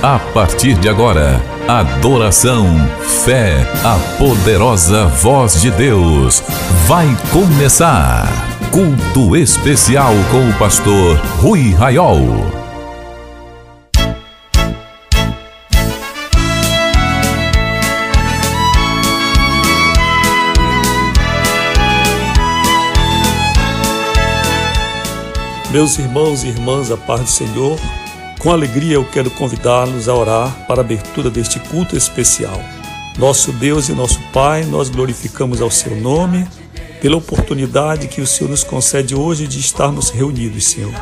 A partir de agora, adoração, fé, a poderosa voz de Deus. Vai começar. Culto especial com o pastor Rui Raiol. Meus irmãos e irmãs, a paz do Senhor, com alegria eu quero convidá-los a orar para a abertura deste culto especial. Nosso Deus e nosso Pai, nós glorificamos ao seu nome pela oportunidade que o Senhor nos concede hoje de estarmos reunidos, Senhor.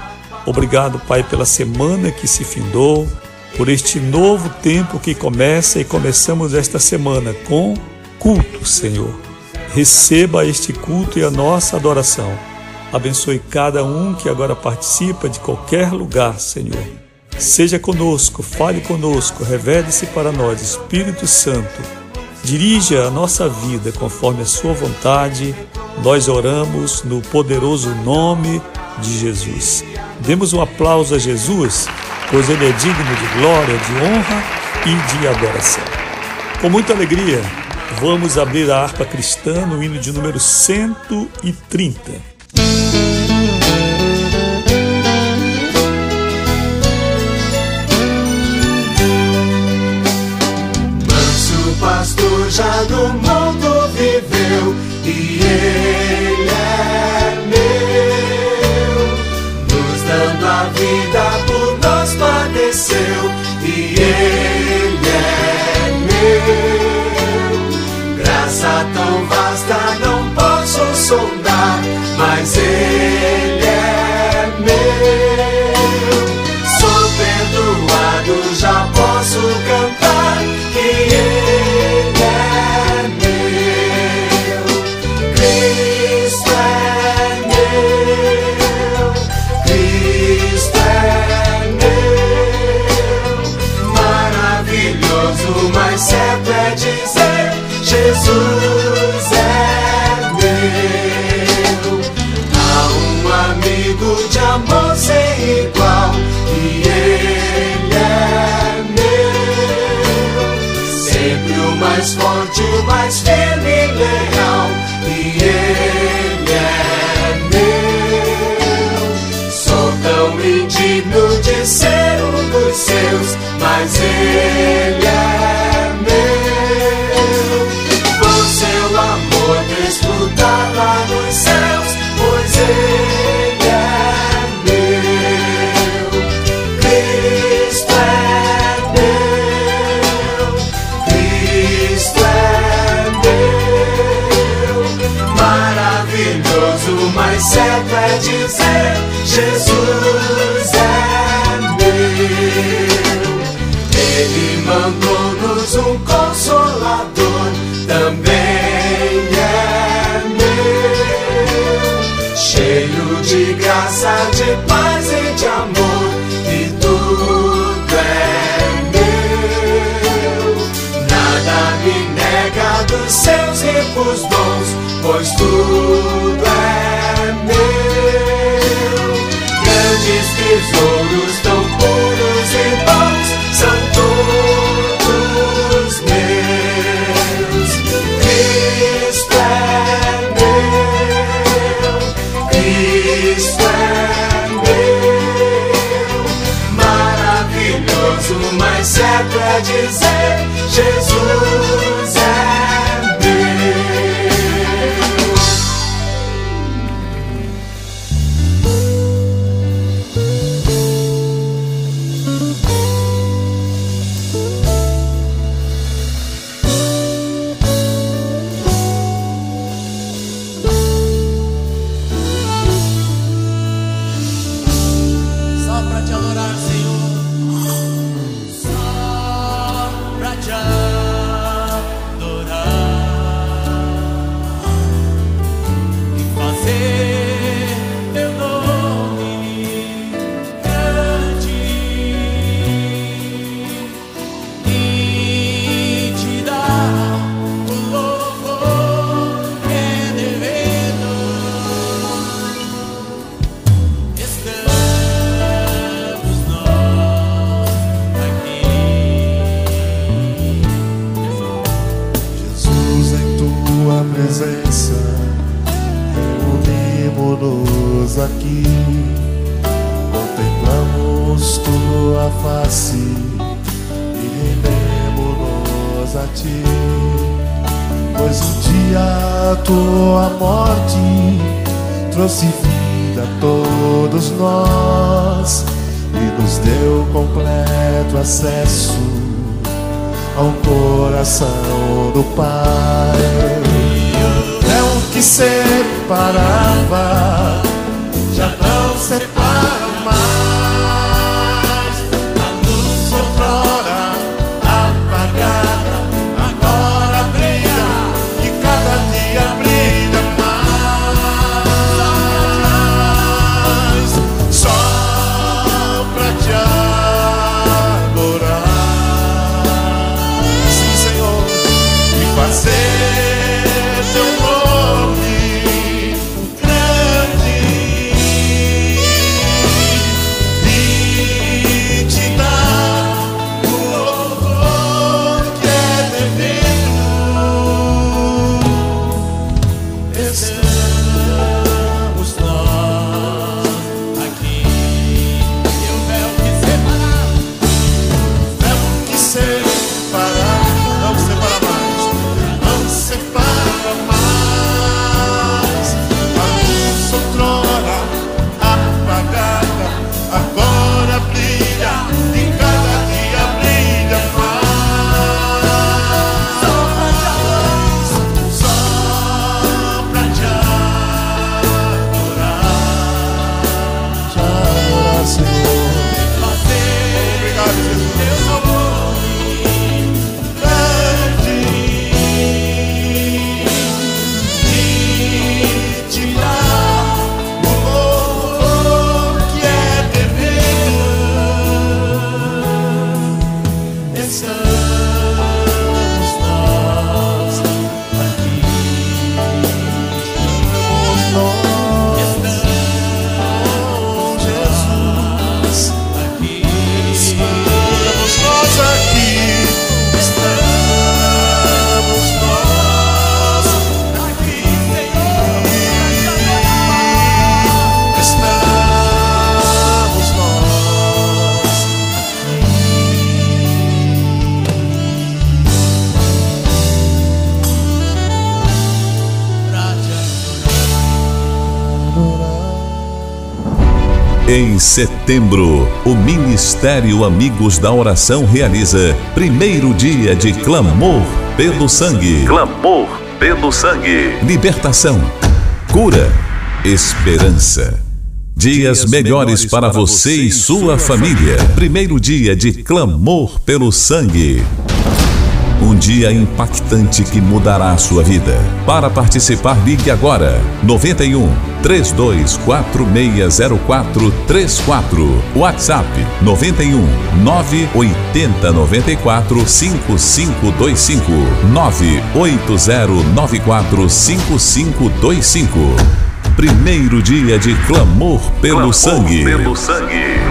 Obrigado, Pai, pela semana que se findou, por este novo tempo que começa e começamos esta semana com culto, Senhor. Receba este culto e a nossa adoração. Abençoe cada um que agora participa de qualquer lugar, Senhor. Seja conosco, fale conosco, revele-se para nós, Espírito Santo. Dirija a nossa vida conforme a sua vontade. Nós oramos no poderoso nome de Jesus. Demos um aplauso a Jesus, pois ele é digno de glória, de honra e de adoração. Com muita alegria, vamos abrir a harpa cristã no hino de número 130. Já no mundo viveu e ele é meu, nos dando a vida por nós padeceu e ele é meu. Graça tão vasta não posso sondar, céus, pois Ele é meu. Cristo é meu, Cristo é meu. Maravilhoso, mas certo é dizer: Jesus ricos dons, pois tudo Em setembro, o Ministério Amigos da Oração realiza primeiro dia de clamor pelo sangue. Clamor pelo sangue. Libertação, cura, esperança. Dias melhores para você e sua família. Primeiro dia de clamor pelo sangue. Um dia impactante que mudará a sua vida. Para participar, ligue agora 91 32460434. WhatsApp 91 980 94 5525 98094 5525. Primeiro dia de clamor pelo sangue. Pelo sangue.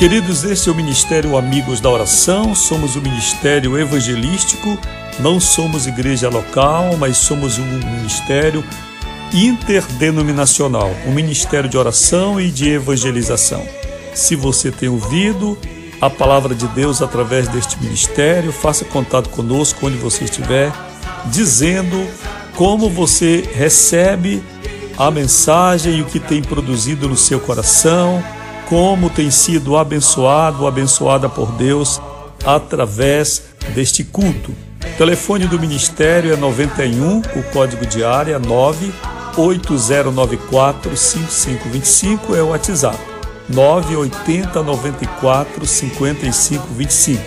Queridos, este é o Ministério Amigos da Oração, somos o Ministério Evangelístico, não somos igreja local, mas somos um ministério interdenominacional, um ministério de oração e de evangelização. Se você tem ouvido a palavra de Deus através deste ministério, faça contato conosco onde você estiver, dizendo como você recebe a mensagem e o que tem produzido no seu coração, como tem sido abençoado, abençoada por Deus através deste culto. O telefone do ministério é 91, o código de área 98094 5525 é o WhatsApp. 980 94 55 25.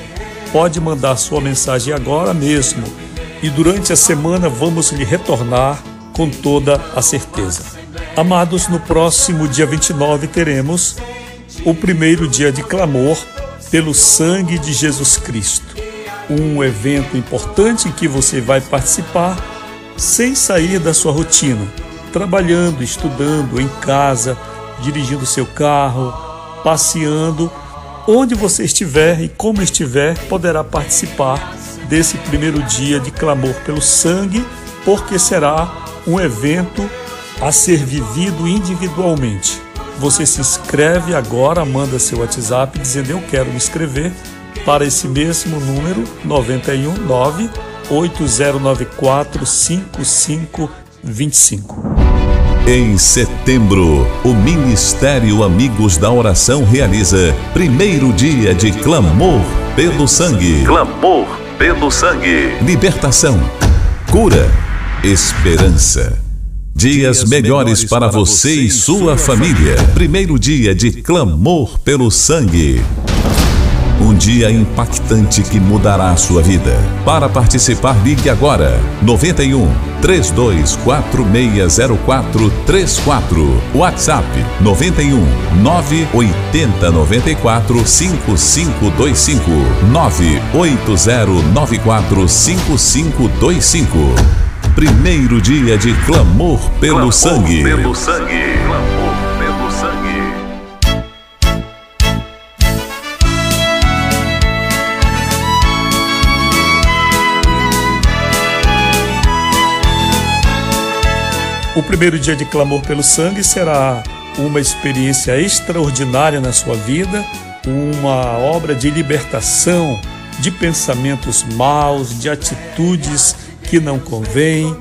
Pode mandar sua mensagem agora mesmo e durante a semana vamos lhe retornar com toda a certeza. Amados, no próximo dia 29 teremos o primeiro dia de clamor pelo sangue de Jesus Cristo. Um evento importante em que você vai participar sem sair da sua rotina, trabalhando, estudando, em casa, dirigindo seu carro, passeando, onde você estiver e como estiver, poderá participar desse primeiro dia de clamor pelo sangue, porque será um evento a ser vivido individualmente. Você se inscreve agora, manda seu WhatsApp dizendo eu quero me inscrever para esse mesmo número 919 8094 5525. Em setembro, o Ministério Amigos da Oração realiza primeiro dia de clamor pelo sangue. Clamor pelo sangue. Libertação, cura, esperança. Dias melhores para você e sua família. Primeiro dia de clamor pelo sangue. Um dia impactante que mudará a sua vida. Para participar, ligue agora 91 32460434. WhatsApp 91 980 94 5525 98094 5525. Primeiro dia de clamor pelo clamor sangue. Pelo sangue. Clamor pelo sangue. O primeiro dia de clamor pelo sangue será uma experiência extraordinária na sua vida, uma obra de libertação de pensamentos maus, de atitudes que não convêm,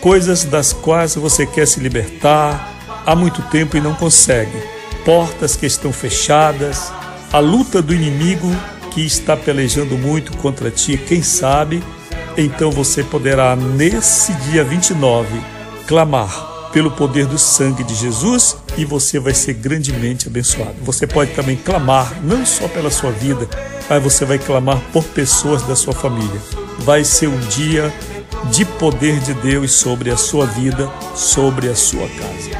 coisas das quais você quer se libertar há muito tempo e não consegue, portas que estão fechadas, a luta do inimigo que está pelejando muito contra ti, quem sabe, então você poderá nesse dia 29 clamar pelo poder do sangue de Jesus e você vai ser grandemente abençoado. Você pode também clamar não só pela sua vida, mas você vai clamar por pessoas da sua família. Vai ser um dia de poder de Deus sobre a sua vida, sobre a sua casa.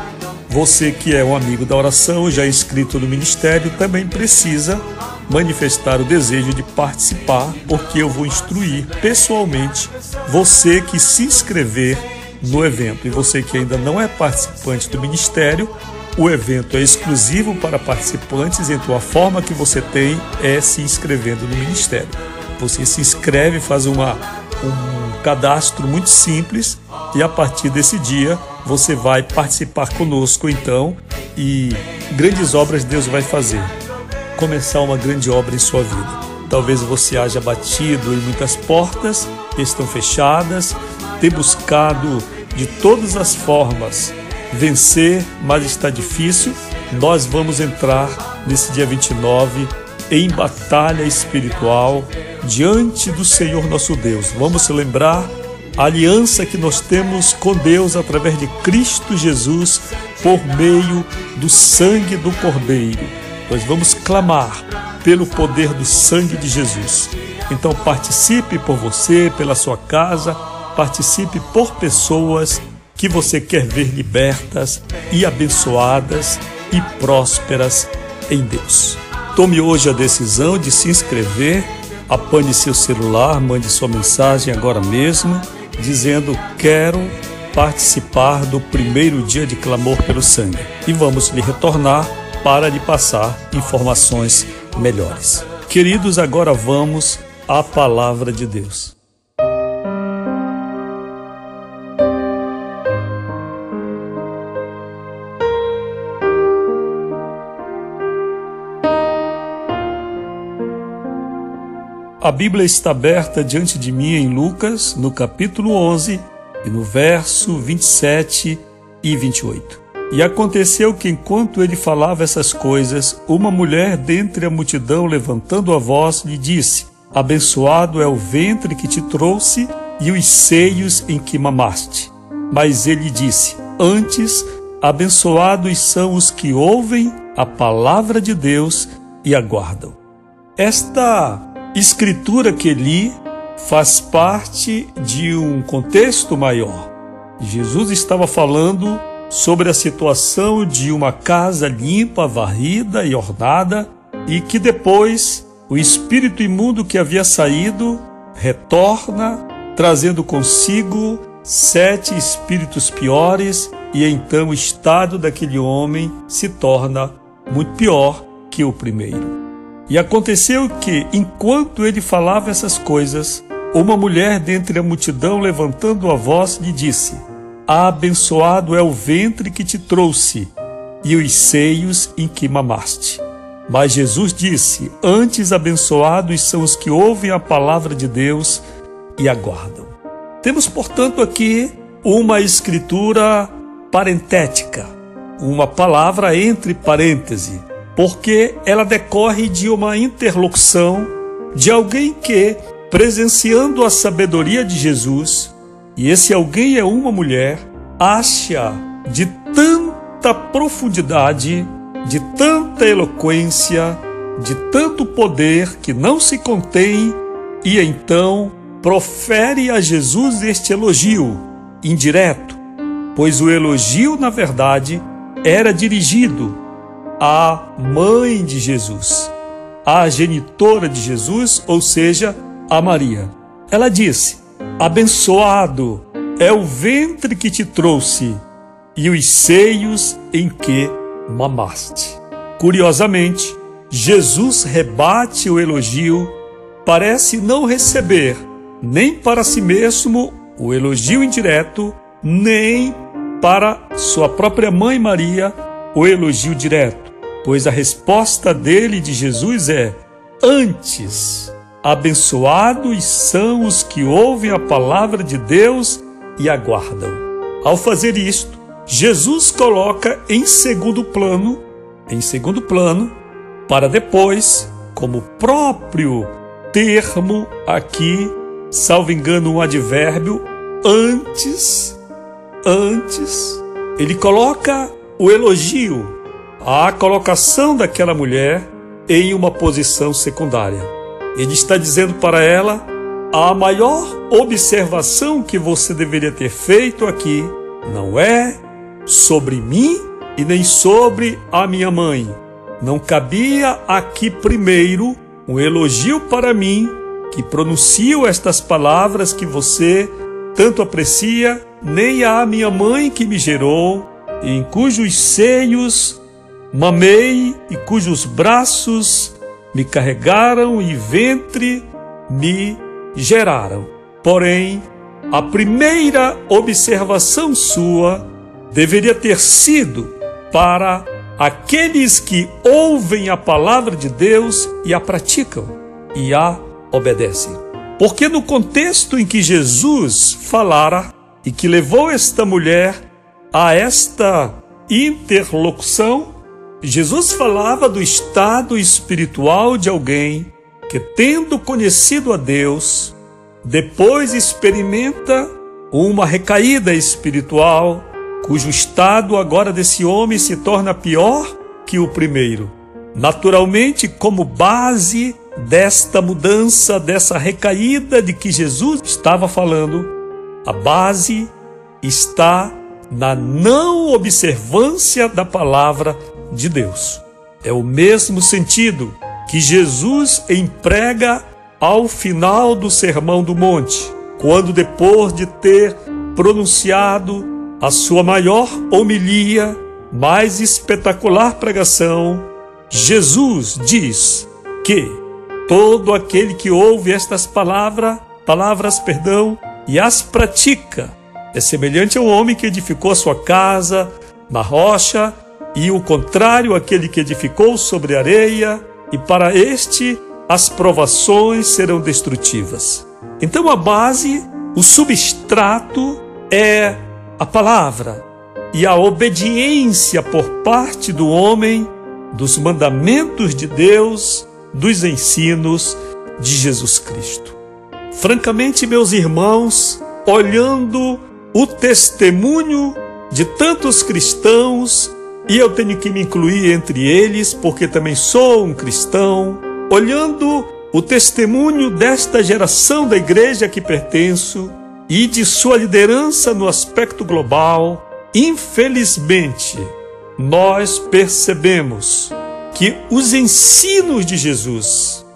Você que é um amigo da oração, já inscrito no ministério, também precisa manifestar o desejo de participar, porque eu vou instruir pessoalmente você que se inscrever no evento. E você que ainda não é participante do ministério, o evento é exclusivo para participantes, então a forma que você tem é se inscrevendo no ministério. Você se inscreve, faz uma, um cadastro muito simples e a partir desse dia você vai participar conosco então e grandes obras Deus vai fazer. Começar uma grande obra em sua vida. Talvez você haja batido em muitas portas que estão fechadas, ter buscado de todas as formas vencer, mas está difícil. Nós vamos entrar nesse dia 29 em batalha espiritual diante do Senhor nosso Deus. Vamos lembrar a aliança que nós temos com Deus através de Cristo Jesus por meio do sangue do Cordeiro. Nós vamos clamar pelo poder do sangue de Jesus. Então participe por você, pela sua casa, participe por pessoas que você quer ver libertas e abençoadas e prósperas em Deus. Tome hoje a decisão de se inscrever, apane seu celular, mande sua mensagem agora mesmo, dizendo: Quero participar do primeiro dia de clamor pelo sangue. E vamos lhe retornar para lhe passar informações melhores. Queridos, agora vamos à palavra de Deus. A Bíblia está aberta diante de mim em Lucas, no capítulo 11, e no verso 27 e 28. E aconteceu que enquanto ele falava essas coisas, uma mulher dentre a multidão, levantando a voz, lhe disse: Abençoado é o ventre que te trouxe e os seios em que mamaste. Mas ele disse: Antes, abençoados são os que ouvem a palavra de Deus e aguardam. Esta escritura que li faz parte de um contexto maior. Jesus estava falando sobre a situação de uma casa limpa, varrida e ornada, e que depois o espírito imundo que havia saído retorna, trazendo consigo sete espíritos piores, e então o estado daquele homem se torna muito pior que o primeiro. E aconteceu que, enquanto ele falava essas coisas, uma mulher dentre a multidão, levantando a voz, lhe disse: Abençoado é o ventre que te trouxe e os seios em que mamaste. Mas Jesus disse: Antes abençoados são os que ouvem a palavra de Deus e aguardam. Temos, portanto, aqui uma escritura parentética, uma palavra entre parênteses, porque ela decorre de uma interlocução de alguém que, presenciando a sabedoria de Jesus, e esse alguém é uma mulher, acha de tanta profundidade, de tanta eloquência, de tanto poder que não se contém, e então profere a Jesus este elogio indireto, pois o elogio, na verdade, era dirigido à mãe de Jesus, à genitora de Jesus, ou seja, a Maria. Ela disse: Abençoado é o ventre que te trouxe e os seios em que mamaste. Curiosamente, Jesus rebate o elogio, parece não receber nem para si mesmo o elogio indireto, nem para sua própria mãe Maria o elogio direto, pois a resposta dele de Jesus é: Antes, abençoados são os que ouvem a palavra de Deus e aguardam. Ao fazer isto, Jesus coloca em segundo plano, em segundo plano, para depois, como próprio termo aqui salvo engano, um advérbio, antes, antes, ele coloca o elogio, a colocação daquela mulher em uma posição secundária. Ele está dizendo para ela: a maior observação que você deveria ter feito aqui não é sobre mim e nem sobre a minha mãe. Não cabia aqui primeiro um elogio para mim que pronuncio estas palavras que você tanto aprecia, nem a minha mãe que me gerou, em cujos seios mamei e cujos braços me carregaram e ventre me geraram. Porém, a primeira observação sua deveria ter sido para aqueles que ouvem a palavra de Deus e a praticam e a obedecem. Porque no contexto em que Jesus falara e que levou esta mulher a esta interlocução, Jesus falava do estado espiritual de alguém que, tendo conhecido a Deus, depois experimenta uma recaída espiritual, cujo estado agora desse homem se torna pior que o primeiro. Naturalmente, como base desta mudança, dessa recaída de que Jesus estava falando, a base está na não observância da palavra de Deus. É o mesmo sentido que Jesus emprega ao final do Sermão do Monte, quando depois de ter pronunciado a sua maior homilia, mais espetacular pregação, Jesus diz que Todo aquele que ouve estas palavras, palavras, perdão, e as pratica, é semelhante ao homem que edificou a sua casa na rocha, e o contrário aquele que edificou sobre areia, e para este as provações serão destrutivas. Então a base, o substrato é a palavra e a obediência por parte do homem dos mandamentos de Deus dos ensinos de Jesus Cristo. Francamente, meus irmãos, olhando o testemunho de tantos cristãos, e eu tenho que me incluir entre eles, porque também sou um cristão, olhando o testemunho desta geração da igreja que pertenço e de sua liderança no aspecto global, infelizmente, nós percebemos que os ensinos de Jesus,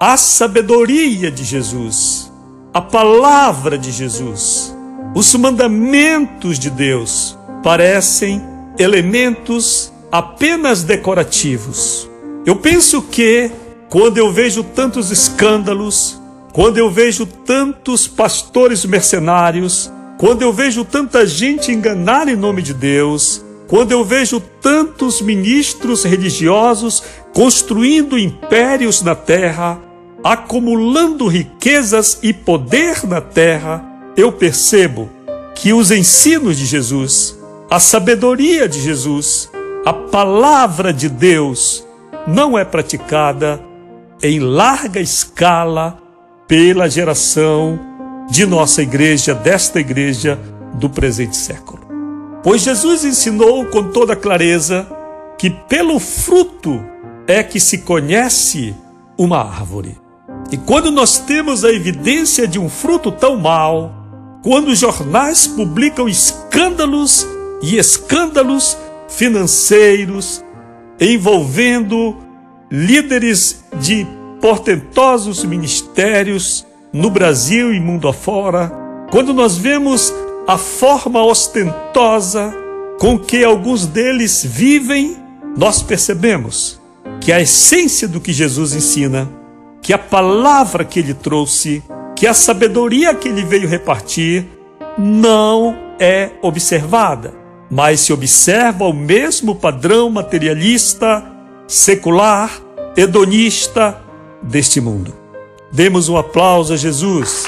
a sabedoria de Jesus, a palavra de Jesus, os mandamentos de Deus parecem elementos apenas decorativos. Eu penso que quando eu vejo tantos escândalos, quando eu vejo tantos pastores mercenários, quando eu vejo tanta gente enganar em nome de Deus, quando eu vejo tantos ministros religiosos construindo impérios na terra, acumulando riquezas e poder na terra, eu percebo que os ensinos de Jesus, a sabedoria de Jesus, a palavra de Deus não é praticada em larga escala pela geração de nossa igreja, desta igreja do presente século. Pois Jesus ensinou com toda clareza que pelo fruto é que se conhece uma árvore. E quando nós temos a evidência de um fruto tão mau, quando os jornais publicam escândalos e escândalos financeiros envolvendo líderes de portentosos ministérios no Brasil e mundo afora, quando nós vemos a forma ostentosa com que alguns deles vivem, nós percebemos que a essência do que Jesus ensina, que a palavra que ele trouxe, que a sabedoria que ele veio repartir, não é observada, mas se observa o mesmo padrão materialista, secular, hedonista deste mundo. Demos um aplauso a Jesus,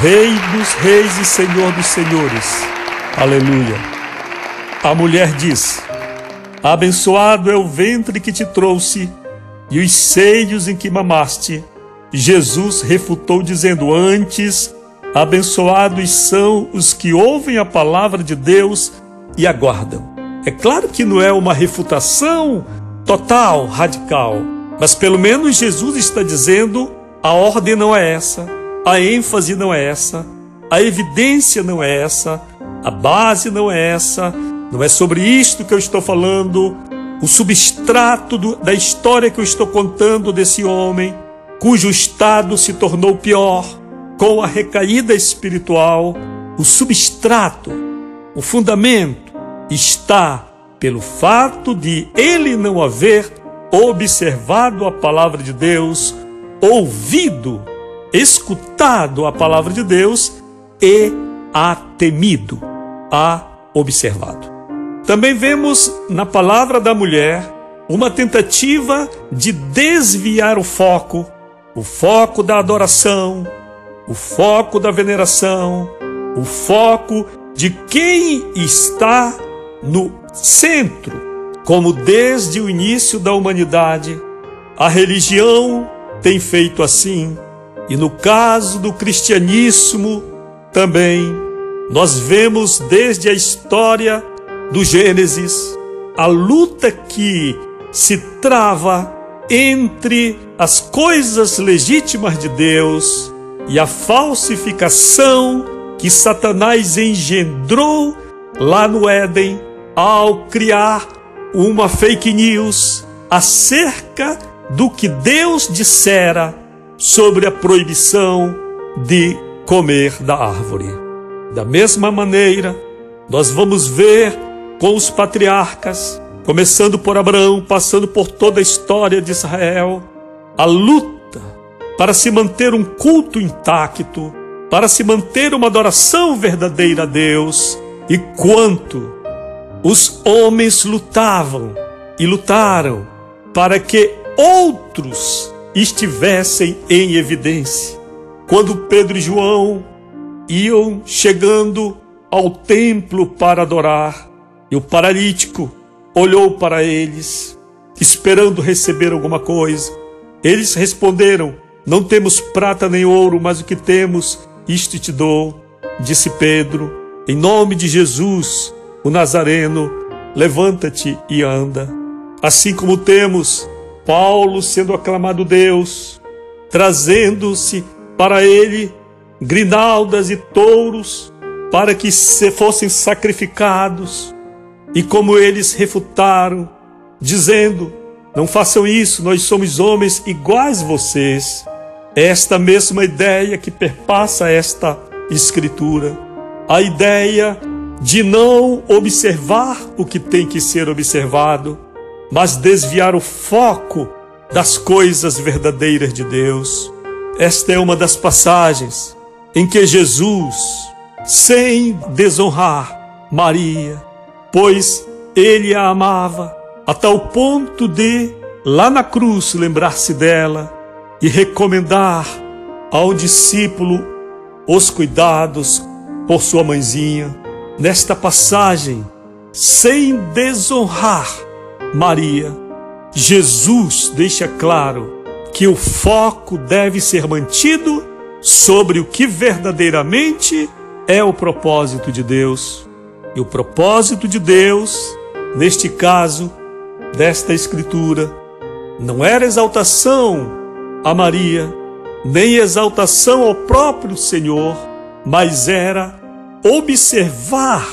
Rei dos Reis e Senhor dos Senhores. Aleluia. A mulher diz: Abençoado é o ventre que te trouxe e os seios em que mamaste. Jesus refutou, dizendo: Antes, abençoados são os que ouvem a palavra de Deus e aguardam. É claro que não é uma refutação total, radical, mas pelo menos Jesus está dizendo a ordem não é essa, a ênfase não é essa, a evidência não é essa, a base não é essa, não é sobre isto que eu estou falando, o substrato do, da história que eu estou contando desse homem, cujo estado se tornou pior com a recaída espiritual, o substrato, o fundamento está pelo fato de ele não haver observado a palavra de Deus ouvido, escutado a palavra de Deus e a temido, a observado. Também vemos na palavra da mulher uma tentativa de desviar o foco, o foco da adoração, o foco da veneração, o foco de quem está no centro, como desde o início da humanidade, a religião tem feito assim. E no caso do cristianismo também, nós vemos desde a história do Gênesis a luta que se trava entre as coisas legítimas de Deus e a falsificação que Satanás engendrou lá no Éden ao criar uma fake news acerca do que Deus dissera sobre a proibição de comer da árvore. Da mesma maneira, nós vamos ver com os patriarcas, começando por Abraão, passando por toda a história de Israel, a luta para se manter um culto intacto, para se manter uma adoração verdadeira a Deus, e quanto os homens lutavam e lutaram para que outros estivessem em evidência. Quando Pedro e João iam chegando ao templo para adorar, e o paralítico olhou para eles, esperando receber alguma coisa. Eles responderam: Não temos prata nem ouro, mas o que temos, isto te dou. Disse Pedro: Em nome de Jesus, o Nazareno, levanta-te e anda. Assim como temos Paulo sendo aclamado Deus, trazendo-se para ele grinaldas e touros para que se fossem sacrificados. E como eles refutaram, dizendo: Não façam isso, nós somos homens iguais a vocês. É esta mesma ideia que perpassa esta escritura. A ideia de não observar o que tem que ser observado, mas desviar o foco das coisas verdadeiras de Deus. Esta é uma das passagens em que Jesus, sem desonrar Maria, pois ele a amava a tal ponto de, lá na cruz, lembrar-se dela e recomendar ao discípulo os cuidados por sua mãezinha. Nesta passagem, sem desonrar Maria, Jesus deixa claro que o foco deve ser mantido sobre o que verdadeiramente é o propósito de Deus. E o propósito de Deus, neste caso, desta Escritura, não era exaltação a Maria, nem exaltação ao próprio Senhor, mas era observar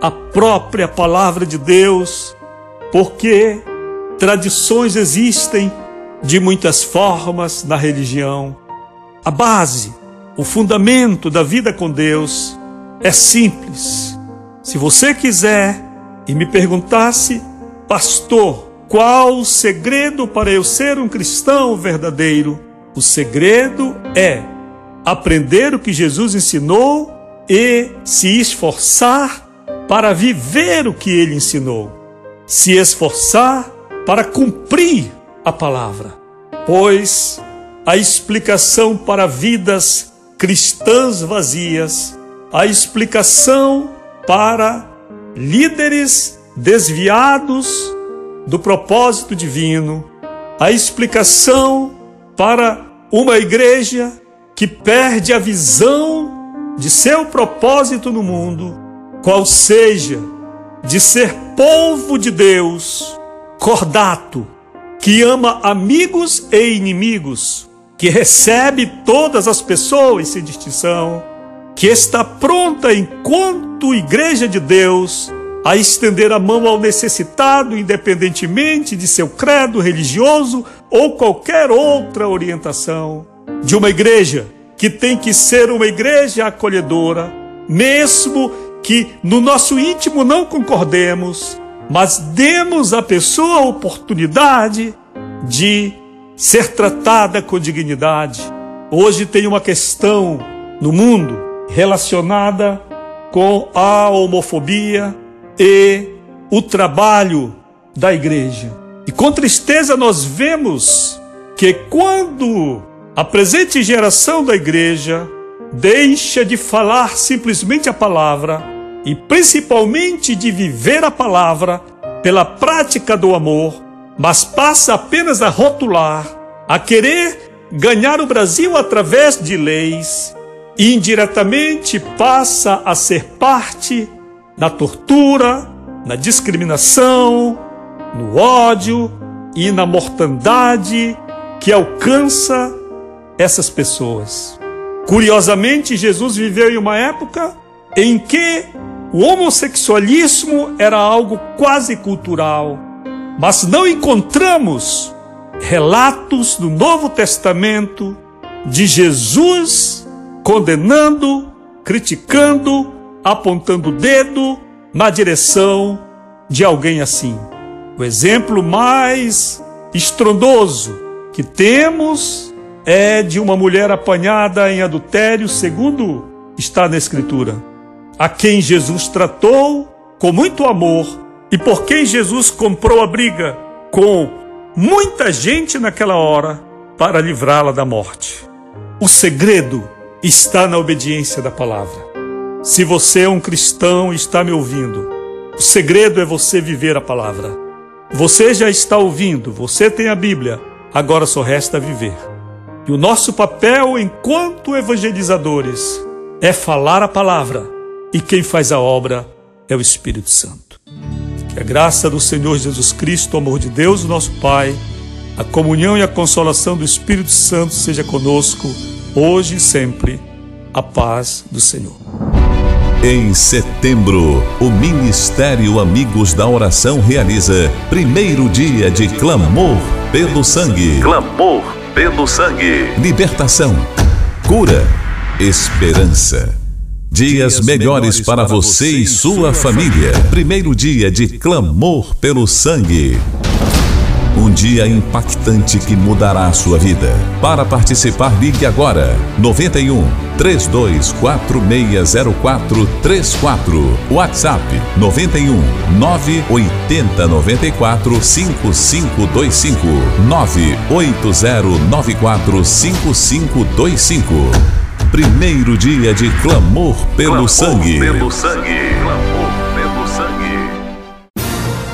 a própria palavra de Deus, porque tradições existem de muitas formas na religião. A base, o fundamento da vida com Deus é simples. Se você quiser e me perguntasse, pastor, qual o segredo para eu ser um cristão verdadeiro? O segredo é aprender o que Jesus ensinou e se esforçar para viver o que ele ensinou. Se esforçar para cumprir a palavra, pois a explicação para vidas cristãs vazias, a explicação para líderes desviados do propósito divino, a explicação para uma igreja que perde a visão de seu propósito no mundo, qual seja de ser povo de Deus, cordato, que ama amigos e inimigos, que recebe todas as pessoas sem distinção, que está pronta enquanto igreja de Deus a estender a mão ao necessitado, independentemente de seu credo religioso ou qualquer outra orientação. De uma igreja que tem que ser uma igreja acolhedora, mesmo que no nosso íntimo não concordemos, mas demos à pessoa a oportunidade de ser tratada com dignidade. Hoje tem uma questão no mundo relacionada com a homofobia e o trabalho da igreja. E com tristeza nós vemos que quando a presente geração da igreja deixa de falar simplesmente a palavra e principalmente de viver a palavra pela prática do amor, mas passa apenas a rotular, a querer ganhar o Brasil através de leis, e indiretamente passa a ser parte na tortura, na discriminação, no ódio e na mortandade que alcança essas pessoas. Curiosamente, Jesus viveu em uma época em que o homossexualismo era algo quase cultural, mas não encontramos relatos no Novo Testamento de Jesus condenando, criticando, apontando o dedo na direção de alguém assim. O exemplo mais estrondoso que temos é de uma mulher apanhada em adultério, segundo está na Escritura a quem Jesus tratou com muito amor e por quem Jesus comprou a briga com muita gente naquela hora para livrá-la da morte. O segredo está na obediência da palavra. Se você é um cristão e está me ouvindo, o segredo é você viver a palavra. Você já está ouvindo, você tem a Bíblia, agora só resta viver. E o nosso papel enquanto evangelizadores é falar a palavra e quem faz a obra é o Espírito Santo. Que a graça do Senhor Jesus Cristo, o amor de Deus, nosso Pai, a comunhão e a consolação do Espírito Santo seja conosco, hoje e sempre. A paz do Senhor. Em setembro, o Ministério Amigos da Oração realiza primeiro dia de clamor pelo sangue. Clamor pelo sangue. Libertação, cura, esperança. Dias melhores para você e sua família. Primeiro dia de clamor pelo sangue. Um dia impactante que mudará a sua vida. Para participar, ligue agora 91 32460434 WhatsApp 91 980 94 5525 98094 5525 Primeiro dia de clamor pelo sangue. Pelo sangue.